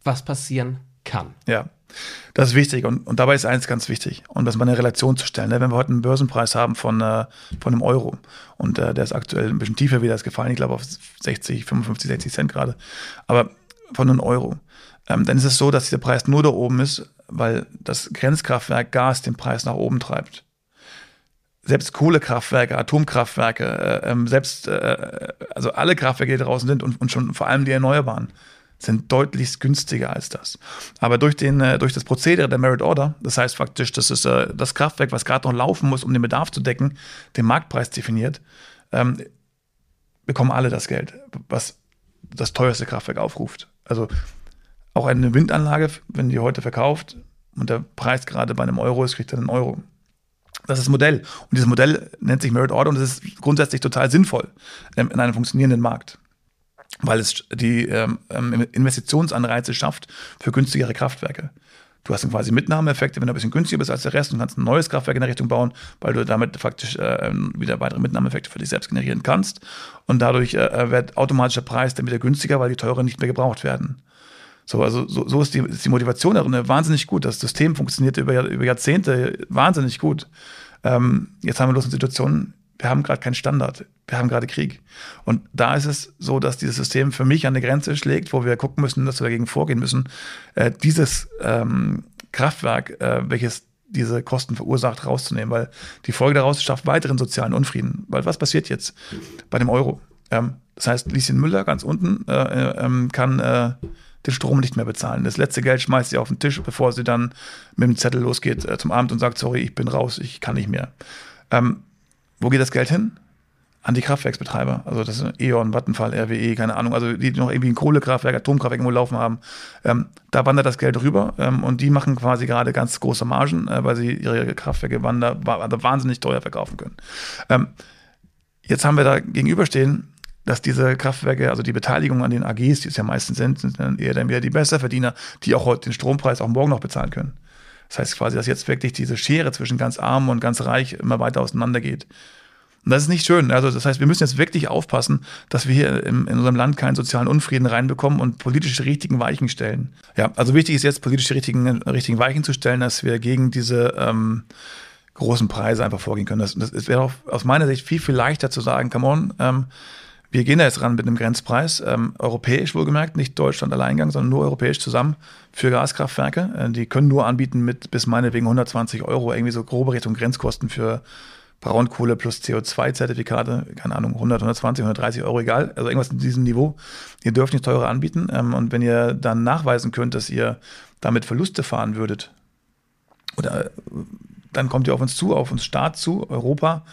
was passieren kann. Ja, das ist wichtig und, und dabei ist eins ganz wichtig und das mal eine Relation zu stellen. Ne? Wenn wir heute einen Börsenpreis haben von, äh, von einem Euro und äh, der ist aktuell ein bisschen tiefer wieder ist gefallen, ich glaube auf 60, 55, 60 Cent gerade, aber von einem Euro, ähm, dann ist es so, dass dieser Preis nur da oben ist, weil das Grenzkraftwerk Gas den Preis nach oben treibt selbst Kohlekraftwerke, Atomkraftwerke, äh, ähm, selbst äh, also alle Kraftwerke, die draußen sind und, und schon vor allem die Erneuerbaren, sind deutlich günstiger als das. Aber durch, den, äh, durch das Prozedere der Merit Order, das heißt faktisch, das ist äh, das Kraftwerk, was gerade noch laufen muss, um den Bedarf zu decken, den Marktpreis definiert, ähm, bekommen alle das Geld, was das teuerste Kraftwerk aufruft. Also auch eine Windanlage, wenn die heute verkauft und der Preis gerade bei einem Euro ist, kriegt er einen Euro. Das ist das Modell. Und dieses Modell nennt sich Merit Order und das ist grundsätzlich total sinnvoll ähm, in einem funktionierenden Markt weil es die ähm, ähm, Investitionsanreize schafft für günstigere Kraftwerke. Du hast dann quasi Mitnahmeeffekte, wenn du ein bisschen günstiger bist als der Rest und kannst ein neues Kraftwerk in der Richtung bauen, weil du damit faktisch äh, wieder weitere Mitnahmeeffekte für dich selbst generieren kannst. Und dadurch äh, wird automatisch der Preis dann wieder günstiger, weil die teuren nicht mehr gebraucht werden. So, also so, so ist, die, ist die Motivation darin wahnsinnig gut. Das System funktioniert über, über Jahrzehnte wahnsinnig gut. Ähm, jetzt haben wir bloß eine Situation, wir haben gerade keinen Standard, wir haben gerade Krieg. Und da ist es so, dass dieses System für mich an eine Grenze schlägt, wo wir gucken müssen, dass wir dagegen vorgehen müssen. Äh, dieses ähm, Kraftwerk, äh, welches diese Kosten verursacht, rauszunehmen, weil die Folge daraus schafft weiteren sozialen Unfrieden. Weil was passiert jetzt bei dem Euro? Ähm, das heißt, Lieschen Müller ganz unten äh, äh ähm, kann äh, den Strom nicht mehr bezahlen. Das letzte Geld schmeißt sie auf den Tisch, bevor sie dann mit dem Zettel losgeht äh, zum Abend und sagt, sorry, ich bin raus, ich kann nicht mehr. Ähm, wo geht das Geld hin? An die Kraftwerksbetreiber. Also das sind E.ON, Vattenfall, RWE, keine Ahnung, also die noch irgendwie ein Kohlekraftwerk, Atomkraftwerk irgendwo laufen haben. Ähm, da wandert das Geld rüber ähm, und die machen quasi gerade ganz große Margen, äh, weil sie ihre Kraftwerke wander, also wahnsinnig teuer verkaufen können. Ähm, jetzt haben wir da gegenüberstehen, dass diese Kraftwerke, also die Beteiligung an den AGs, die es ja meistens sind, sind dann eher dann wieder die Besserverdiener, die auch heute den Strompreis auch morgen noch bezahlen können. Das heißt quasi, dass jetzt wirklich diese Schere zwischen ganz arm und ganz reich immer weiter auseinandergeht. Und das ist nicht schön. Also das heißt, wir müssen jetzt wirklich aufpassen, dass wir hier im, in unserem Land keinen sozialen Unfrieden reinbekommen und politisch richtigen Weichen stellen. Ja, also wichtig ist jetzt politisch richtigen, richtigen Weichen zu stellen, dass wir gegen diese ähm, großen Preise einfach vorgehen können. Das, das wäre aus meiner Sicht viel, viel leichter zu sagen, come on, ähm, wir gehen da jetzt ran mit einem Grenzpreis, ähm, europäisch wohlgemerkt, nicht Deutschland alleingang, sondern nur europäisch zusammen für Gaskraftwerke. Äh, die können nur anbieten mit bis meinetwegen 120 Euro, irgendwie so grobe Richtung Grenzkosten für Braunkohle plus CO2-Zertifikate, keine Ahnung, 100, 120, 130 Euro, egal, also irgendwas in diesem Niveau. Ihr dürft nicht teurer anbieten. Ähm, und wenn ihr dann nachweisen könnt, dass ihr damit Verluste fahren würdet, oder äh, dann kommt ihr auf uns zu, auf uns Staat zu, Europa,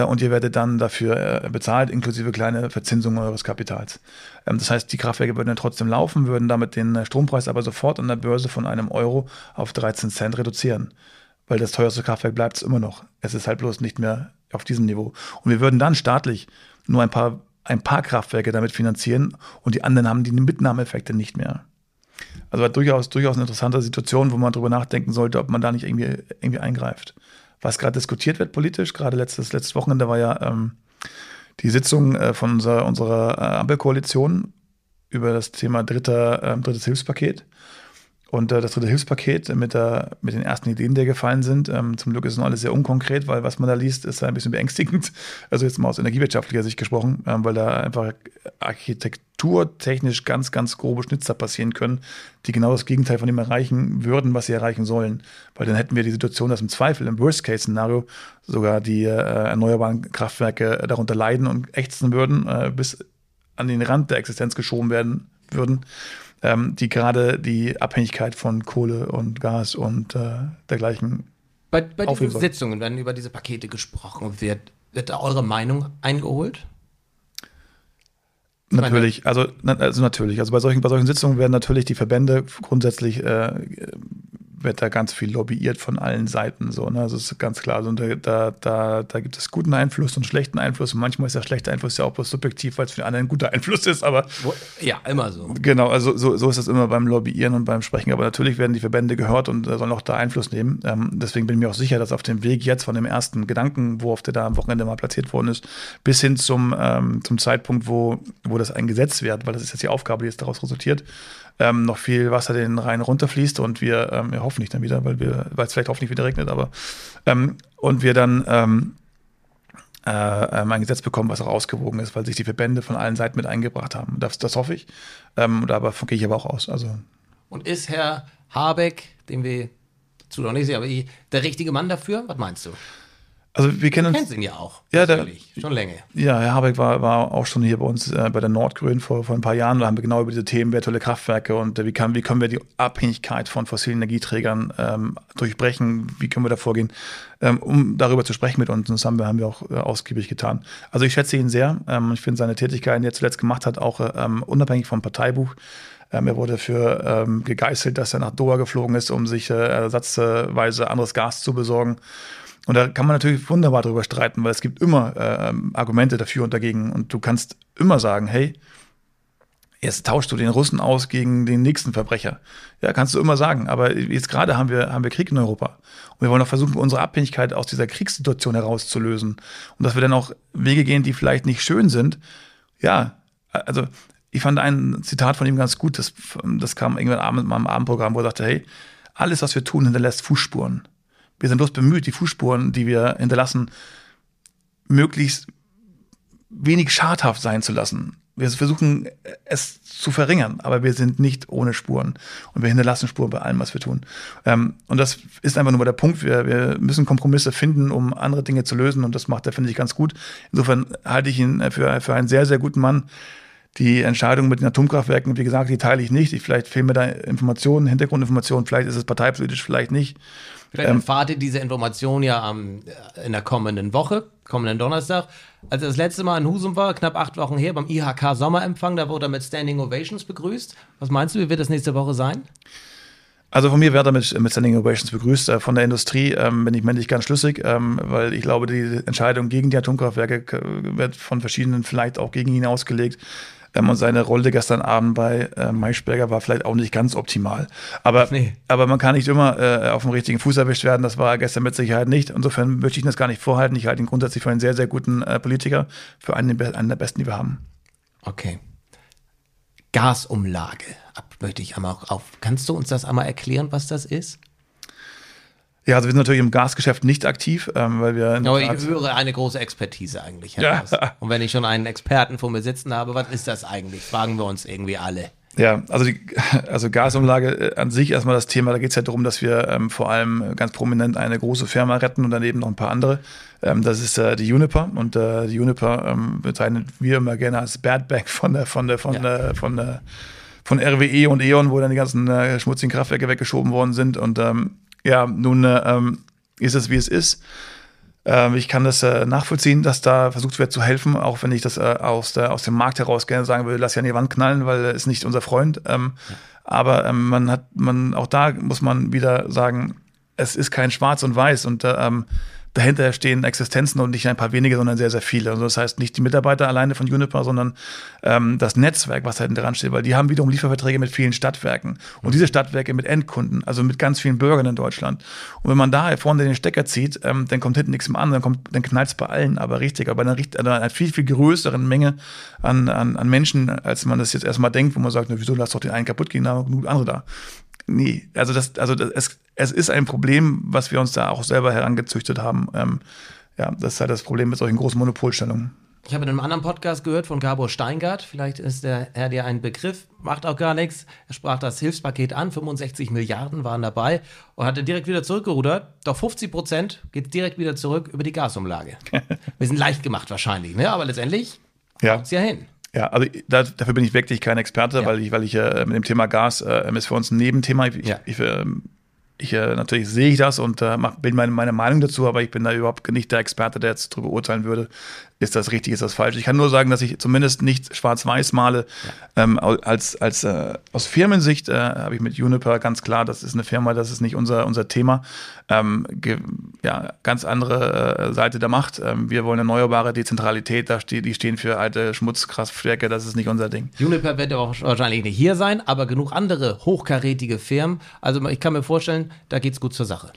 und ihr werdet dann dafür äh, bezahlt, inklusive kleine Verzinsung eures Kapitals. Ähm, das heißt, die Kraftwerke würden dann trotzdem laufen, würden damit den äh, Strompreis aber sofort an der Börse von einem Euro auf 13 Cent reduzieren. Weil das teuerste Kraftwerk bleibt es immer noch. Es ist halt bloß nicht mehr auf diesem Niveau. Und wir würden dann staatlich nur ein paar, ein paar Kraftwerke damit finanzieren und die anderen haben die Mitnahmeeffekte nicht mehr. Also durchaus, durchaus eine interessante Situation, wo man darüber nachdenken sollte, ob man da nicht irgendwie, irgendwie eingreift. Was gerade diskutiert wird politisch, gerade letztes, letztes Wochenende war ja ähm, die Sitzung äh, von unserer, unserer äh, Ampelkoalition über das Thema dritter, äh, drittes Hilfspaket. Und äh, das dritte Hilfspaket mit, der, mit den ersten Ideen, die gefallen sind, ähm, zum Glück ist noch alles sehr unkonkret, weil was man da liest, ist ein bisschen beängstigend. Also jetzt mal aus energiewirtschaftlicher Sicht gesprochen, ähm, weil da einfach architekturtechnisch ganz, ganz grobe Schnitzer passieren können, die genau das Gegenteil von dem erreichen würden, was sie erreichen sollen. Weil dann hätten wir die Situation, dass im Zweifel, im Worst-Case-Szenario, sogar die äh, erneuerbaren Kraftwerke darunter leiden und ächzen würden, äh, bis an den Rand der Existenz geschoben werden würden ähm, die gerade die Abhängigkeit von Kohle und Gas und äh, dergleichen. Bei, bei diesen Sitzungen, wenn über diese Pakete gesprochen wird, wird da eure Meinung eingeholt? Natürlich, also, also natürlich. Also bei solchen, bei solchen Sitzungen werden natürlich die Verbände grundsätzlich äh, wird da ganz viel lobbyiert von allen Seiten. So, ne? Das ist ganz klar. Also, da, da, da gibt es guten Einfluss und schlechten Einfluss. Und manchmal ist der schlechte Einfluss ja auch bloß subjektiv, weil es für die anderen ein guter Einfluss ist. Aber ja, immer so. Genau, also so, so ist es immer beim Lobbyieren und beim Sprechen. Aber natürlich werden die Verbände gehört und äh, sollen auch da Einfluss nehmen. Ähm, deswegen bin ich mir auch sicher, dass auf dem Weg jetzt von dem ersten Gedankenwurf, der da am Wochenende mal platziert worden ist, bis hin zum, ähm, zum Zeitpunkt, wo, wo das ein Gesetz wird, weil das ist jetzt die Aufgabe, die jetzt daraus resultiert, ähm, noch viel Wasser den Rhein runterfließt und wir, ähm, ja, hoffentlich dann wieder, weil wir, weil es vielleicht hoffentlich wieder regnet, aber ähm, und wir dann ähm, äh, ähm, ein Gesetz bekommen, was auch ausgewogen ist, weil sich die Verbände von allen Seiten mit eingebracht haben. Das, das hoffe ich. Ähm, aber gehe ich aber auch aus. Also. Und ist Herr Habeck, den wir dazu noch nicht sehen, aber der richtige Mann dafür? Was meinst du? Also wir kennen uns. Kennst ihn ja auch. Ja, der, schon länger. Ja, Herr Habeck war, war auch schon hier bei uns äh, bei der Nordgrün vor, vor ein paar Jahren. Da haben wir genau über diese Themen virtuelle Kraftwerke und äh, wie, kann, wie können wir die Abhängigkeit von fossilen Energieträgern ähm, durchbrechen, wie können wir da vorgehen, ähm, um darüber zu sprechen mit uns. Und das haben wir, haben wir auch äh, ausgiebig getan. Also ich schätze ihn sehr. Ähm, ich finde seine Tätigkeiten, die er zuletzt gemacht hat, auch ähm, unabhängig vom Parteibuch. Ähm, er wurde dafür ähm, gegeißelt, dass er nach Doha geflogen ist, um sich äh, ersatzweise anderes Gas zu besorgen. Und da kann man natürlich wunderbar drüber streiten, weil es gibt immer äh, Argumente dafür und dagegen. Und du kannst immer sagen, hey, jetzt tauschst du den Russen aus gegen den nächsten Verbrecher. Ja, kannst du immer sagen. Aber jetzt gerade haben wir, haben wir Krieg in Europa. Und wir wollen auch versuchen, unsere Abhängigkeit aus dieser Kriegssituation herauszulösen. Und dass wir dann auch Wege gehen, die vielleicht nicht schön sind. Ja, also ich fand ein Zitat von ihm ganz gut. Das, das kam irgendwann abends mal im Abendprogramm, wo er sagte, hey, alles, was wir tun, hinterlässt Fußspuren. Wir sind bloß bemüht, die Fußspuren, die wir hinterlassen, möglichst wenig schadhaft sein zu lassen. Wir versuchen es zu verringern, aber wir sind nicht ohne Spuren. Und wir hinterlassen Spuren bei allem, was wir tun. Ähm, und das ist einfach nur der Punkt. Wir, wir müssen Kompromisse finden, um andere Dinge zu lösen. Und das macht er, finde ich, ganz gut. Insofern halte ich ihn für, für einen sehr, sehr guten Mann. Die Entscheidung mit den Atomkraftwerken, wie gesagt, die teile ich nicht. Ich, vielleicht fehlen mir da Informationen, Hintergrundinformationen. Vielleicht ist es parteipolitisch, vielleicht nicht. Vielleicht ähm, erfahrt ihr diese Information ja am, äh, in der kommenden Woche, kommenden Donnerstag. Als er das letzte Mal in Husum war, knapp acht Wochen her, beim IHK Sommerempfang, da wurde er mit Standing Ovations begrüßt. Was meinst du, wie wird das nächste Woche sein? Also von mir wird er mit, mit Standing Ovations begrüßt. Äh, von der Industrie ähm, bin ich männlich ganz schlüssig, ähm, weil ich glaube, die Entscheidung gegen die Atomkraftwerke äh, wird von verschiedenen vielleicht auch gegen ihn ausgelegt. Ähm, und seine Rolle gestern Abend bei äh, Maischberger war vielleicht auch nicht ganz optimal. Aber, nee. aber man kann nicht immer äh, auf dem richtigen Fuß erwischt werden. Das war gestern mit Sicherheit nicht. Insofern möchte ich das gar nicht vorhalten. Ich halte ihn grundsätzlich für einen sehr, sehr guten äh, Politiker, für einen, einen der besten, die wir haben. Okay. Gasumlage. Ab möchte ich einmal auf. Kannst du uns das einmal erklären, was das ist? Ja, also wir sind natürlich im Gasgeschäft nicht aktiv, ähm, weil wir. Aber ich höre eine große Expertise eigentlich. Ja. Und wenn ich schon einen Experten vor mir sitzen habe, was ist das eigentlich? Fragen wir uns irgendwie alle. Ja, also die also Gasumlage äh, an sich erstmal das Thema, da geht es ja darum, dass wir ähm, vor allem ganz prominent eine große Firma retten und daneben noch ein paar andere. Ähm, das ist äh, die Juniper und äh, die Juniper ähm, bezeichnen wir immer gerne als Bad Bag von der, von der, von ja. der, von der von RWE und E.ON, wo dann die ganzen äh, schmutzigen Kraftwerke weggeschoben worden sind. Und ähm, ja, nun äh, ähm, ist es, wie es ist. Ähm, ich kann das äh, nachvollziehen, dass da versucht wird zu helfen, auch wenn ich das äh, aus, der, aus dem Markt heraus gerne sagen würde, lass ja an die Wand knallen, weil er ist nicht unser Freund. Ähm, ja. Aber ähm, man hat, man, auch da muss man wieder sagen, es ist kein Schwarz und Weiß und äh, ähm, dahinter stehen Existenzen und nicht ein paar wenige, sondern sehr, sehr viele. Also das heißt nicht die Mitarbeiter alleine von Juniper, sondern ähm, das Netzwerk, was da hinten dran steht, weil die haben wiederum Lieferverträge mit vielen Stadtwerken und diese Stadtwerke mit Endkunden, also mit ganz vielen Bürgern in Deutschland. Und wenn man da vorne den Stecker zieht, ähm, dann kommt hinten nichts mehr an, dann, kommt, dann knallt es bei allen, aber richtig, aber bei einer, einer viel, viel größeren Menge an, an, an Menschen, als man das jetzt erstmal denkt, wo man sagt, na, wieso lass doch den einen kaputt gehen, da genug andere da. Nee, also das, also das, es, es ist ein Problem, was wir uns da auch selber herangezüchtet haben. Ähm, ja, das ist halt das Problem mit solchen großen Monopolstellungen. Ich habe in einem anderen Podcast gehört von Gabor Steingart, vielleicht ist der Herr dir ein Begriff, macht auch gar nichts. Er sprach das Hilfspaket an, 65 Milliarden waren dabei und hatte direkt wieder zurückgerudert. Doch 50 Prozent geht direkt wieder zurück über die Gasumlage. Wir sind leicht gemacht wahrscheinlich, ne? aber letztendlich ja. kommt es ja hin. Ja, also da, dafür bin ich wirklich kein Experte, ja. weil ich, weil ich äh, mit dem Thema Gas äh, ist für uns ein Nebenthema. Ich, ja. ich, äh, ich äh, natürlich sehe ich das und äh, bin meine, meine Meinung dazu, aber ich bin da überhaupt nicht der Experte, der jetzt darüber urteilen würde, ist das richtig, ist das falsch. Ich kann nur sagen, dass ich zumindest nicht schwarz-weiß male. Ja. Ähm, als als äh, aus Firmensicht äh, habe ich mit Juniper ganz klar, das ist eine Firma, das ist nicht unser, unser Thema. Ähm, ja, ganz andere äh, Seite der Macht. Ähm, wir wollen erneuerbare Dezentralität, da ste die stehen für alte Schmutzkraftwerke, das ist nicht unser Ding. Juniper wird auch wahrscheinlich nicht hier sein, aber genug andere hochkarätige Firmen. Also ich kann mir vorstellen, da geht es gut zur Sache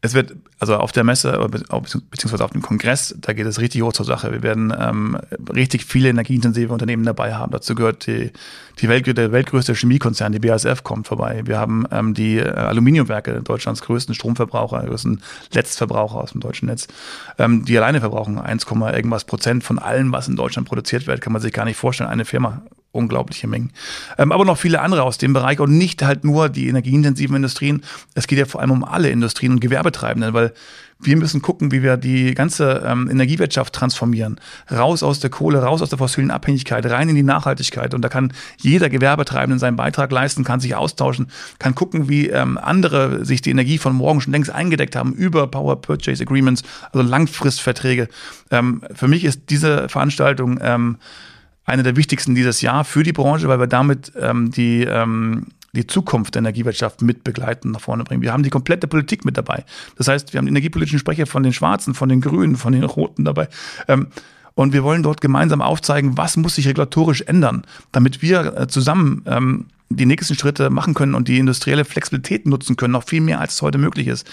es wird, also auf der Messe, beziehungsweise auf dem Kongress, da geht es richtig hoch zur Sache. Wir werden ähm, richtig viele energieintensive Unternehmen dabei haben. Dazu gehört die, die Welt, der weltgrößte Chemiekonzern, die BASF, kommt vorbei. Wir haben ähm, die äh, Aluminiumwerke, Deutschlands größten Stromverbraucher, größten Letztverbraucher aus dem deutschen Netz. Ähm, die alleine verbrauchen 1, irgendwas Prozent von allem, was in Deutschland produziert wird. Kann man sich gar nicht vorstellen. Eine Firma unglaubliche Mengen. Ähm, aber noch viele andere aus dem Bereich und nicht halt nur die energieintensiven Industrien. Es geht ja vor allem um alle Industrien und Gewerbetreibenden, weil wir müssen gucken, wie wir die ganze ähm, Energiewirtschaft transformieren. Raus aus der Kohle, raus aus der fossilen Abhängigkeit, rein in die Nachhaltigkeit. Und da kann jeder Gewerbetreibende seinen Beitrag leisten, kann sich austauschen, kann gucken, wie ähm, andere sich die Energie von morgen schon längst eingedeckt haben über Power Purchase Agreements, also Langfristverträge. Ähm, für mich ist diese Veranstaltung ähm, eine der wichtigsten dieses Jahr für die Branche, weil wir damit ähm, die, ähm, die Zukunft der Energiewirtschaft mit begleiten, nach vorne bringen. Wir haben die komplette Politik mit dabei. Das heißt, wir haben energiepolitischen Sprecher von den Schwarzen, von den Grünen, von den Roten dabei. Ähm, und wir wollen dort gemeinsam aufzeigen, was muss sich regulatorisch ändern, damit wir äh, zusammen ähm, die nächsten Schritte machen können und die industrielle Flexibilität nutzen können, noch viel mehr als es heute möglich ist.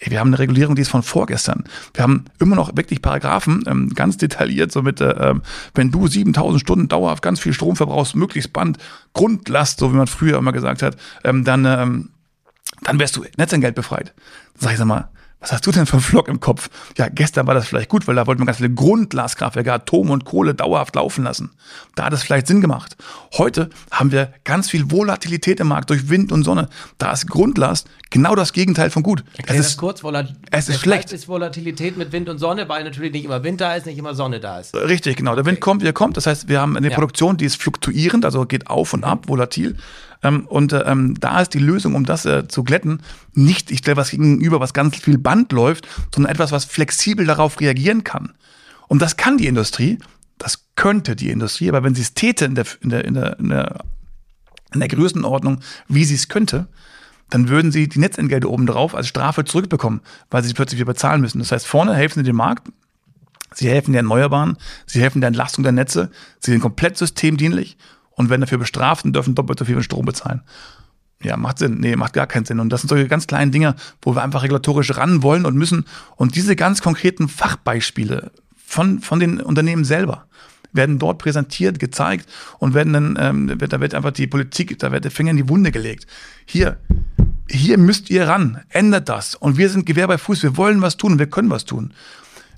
Ey, wir haben eine Regulierung, die ist von vorgestern. Wir haben immer noch wirklich Paragraphen, ähm, ganz detailliert, so mit, äh, ähm, wenn du 7000 Stunden dauerhaft ganz viel Strom verbrauchst, möglichst Band, Grundlast, so wie man früher immer gesagt hat, ähm, dann, ähm, dann wärst du Netzentgelt befreit. Sag ich, sag mal, was hast du denn für einen Flock im Kopf? Ja, gestern war das vielleicht gut, weil da wollten wir ganz viele Grundglaskraftwerke, Atom und Kohle dauerhaft laufen lassen. Da hat es vielleicht Sinn gemacht. Heute haben wir ganz viel Volatilität im Markt durch Wind und Sonne. Da ist Grundlast genau das Gegenteil von gut. Erklär es ist kurz, Volat es ist schlecht. ist Volatilität mit Wind und Sonne, weil natürlich nicht immer Winter ist, nicht immer Sonne da ist. Richtig, genau. Der Wind okay. kommt, wie er kommt. Das heißt, wir haben eine ja. Produktion, die ist fluktuierend, also geht auf und ab, volatil. Ähm, und ähm, da ist die Lösung, um das äh, zu glätten, nicht, ich stelle was gegenüber, was ganz viel Band läuft, sondern etwas, was flexibel darauf reagieren kann. Und das kann die Industrie, das könnte die Industrie, aber wenn sie es täte in der, in der, in der, in der, in der Größenordnung, wie sie es könnte, dann würden sie die Netzentgelte obendrauf als Strafe zurückbekommen, weil sie plötzlich wieder bezahlen müssen. Das heißt, vorne helfen sie dem Markt, sie helfen der Erneuerbaren, sie helfen der Entlastung der Netze, sie sind komplett systemdienlich und werden dafür bestraft und dürfen doppelt so viel Strom bezahlen. Ja, macht Sinn. Nee, macht gar keinen Sinn. Und das sind solche ganz kleinen Dinge, wo wir einfach regulatorisch ran wollen und müssen. Und diese ganz konkreten Fachbeispiele von, von den Unternehmen selber werden dort präsentiert, gezeigt und werden dann, ähm, wird, da wird einfach die Politik, da wird der Finger in die Wunde gelegt. Hier, hier müsst ihr ran, ändert das. Und wir sind Gewehr bei Fuß, wir wollen was tun wir können was tun.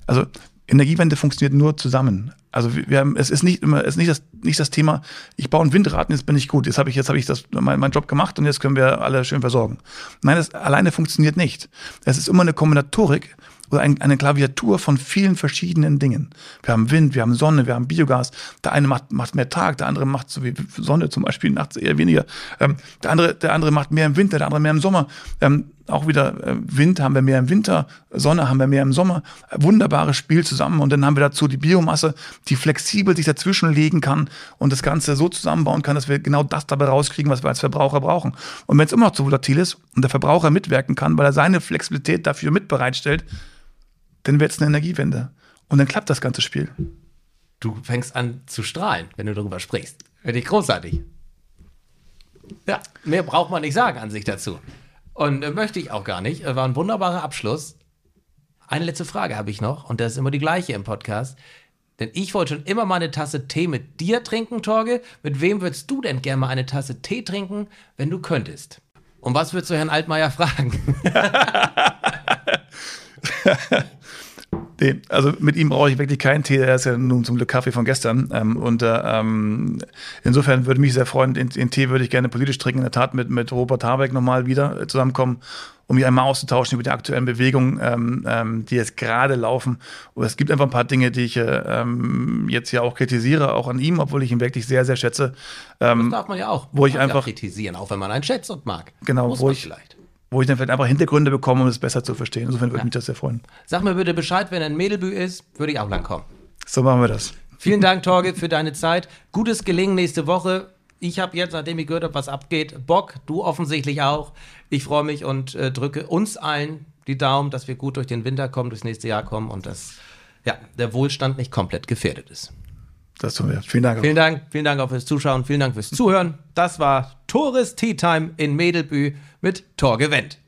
Also Energiewende funktioniert nur zusammen. Also wir haben, es ist nicht immer, es ist nicht das, nicht das Thema, ich baue ein Windrad und jetzt bin ich gut. Jetzt habe ich, jetzt habe ich das, mein, mein Job gemacht und jetzt können wir alle schön versorgen. Nein, das alleine funktioniert nicht. Es ist immer eine Kombinatorik oder ein, eine Klaviatur von vielen verschiedenen Dingen. Wir haben Wind, wir haben Sonne, wir haben Biogas. Der eine macht, macht mehr Tag, der andere macht so wie Sonne zum Beispiel nachts eher weniger. Ähm, der andere, der andere macht mehr im Winter, der andere mehr im Sommer. Ähm, auch wieder äh, Wind haben wir mehr im Winter, Sonne haben wir mehr im Sommer. Wunderbares Spiel zusammen. Und dann haben wir dazu die Biomasse, die flexibel sich dazwischen legen kann und das Ganze so zusammenbauen kann, dass wir genau das dabei rauskriegen, was wir als Verbraucher brauchen. Und wenn es immer noch zu volatil ist und der Verbraucher mitwirken kann, weil er seine Flexibilität dafür mit bereitstellt, dann wird es eine Energiewende. Und dann klappt das ganze Spiel. Du fängst an zu strahlen, wenn du darüber sprichst. Finde ich großartig. Ja, mehr braucht man nicht sagen an sich dazu. Und äh, möchte ich auch gar nicht. Äh, War ein wunderbarer Abschluss. Eine letzte Frage habe ich noch, und das ist immer die gleiche im Podcast. Denn ich wollte schon immer mal eine Tasse Tee mit dir trinken, Torge. Mit wem würdest du denn gerne mal eine Tasse Tee trinken, wenn du könntest? Und was würdest du Herrn Altmaier fragen? Nee, also mit ihm brauche ich wirklich keinen Tee, er ist ja nun zum Glück Kaffee von gestern. Ähm, und äh, ähm, insofern würde mich sehr freuen, den, den Tee würde ich gerne politisch trinken, in der Tat mit, mit Robert Habeck nochmal wieder äh, zusammenkommen, um mich einmal auszutauschen über die aktuellen Bewegungen, ähm, ähm, die jetzt gerade laufen. Und es gibt einfach ein paar Dinge, die ich äh, ähm, jetzt ja auch kritisiere, auch an ihm, obwohl ich ihn wirklich sehr, sehr schätze. Ähm, Das darf man ja auch. Wo ich Darf ja einfach- kritisieren, auch wenn man einen schätzt und mag. Genau, Muss wo man ich- vielleicht. Wo ich dann vielleicht einfach Hintergründe bekomme, um es besser zu verstehen. Insofern würde Ja. mich das sehr freuen. Sag mir bitte Bescheid, wenn ein Mädelbü ist, würde ich auch lang kommen. So machen wir das. Vielen Dank, Torge, für deine Zeit. Gutes Gelingen nächste Woche. Ich habe jetzt, nachdem ich gehört habe, was abgeht, Bock. Du offensichtlich auch. Ich freue mich und äh, drücke uns allen die Daumen, dass wir gut durch den Winter kommen, durchs nächste Jahr kommen und dass ja, der Wohlstand nicht komplett gefährdet ist. Das tun wir. Vielen Dank. Vielen Dank, vielen Dank auch fürs Zuschauen, vielen Dank fürs Zuhören. Das war Tores Tea Time in Mädelbü mit Torge Wendt.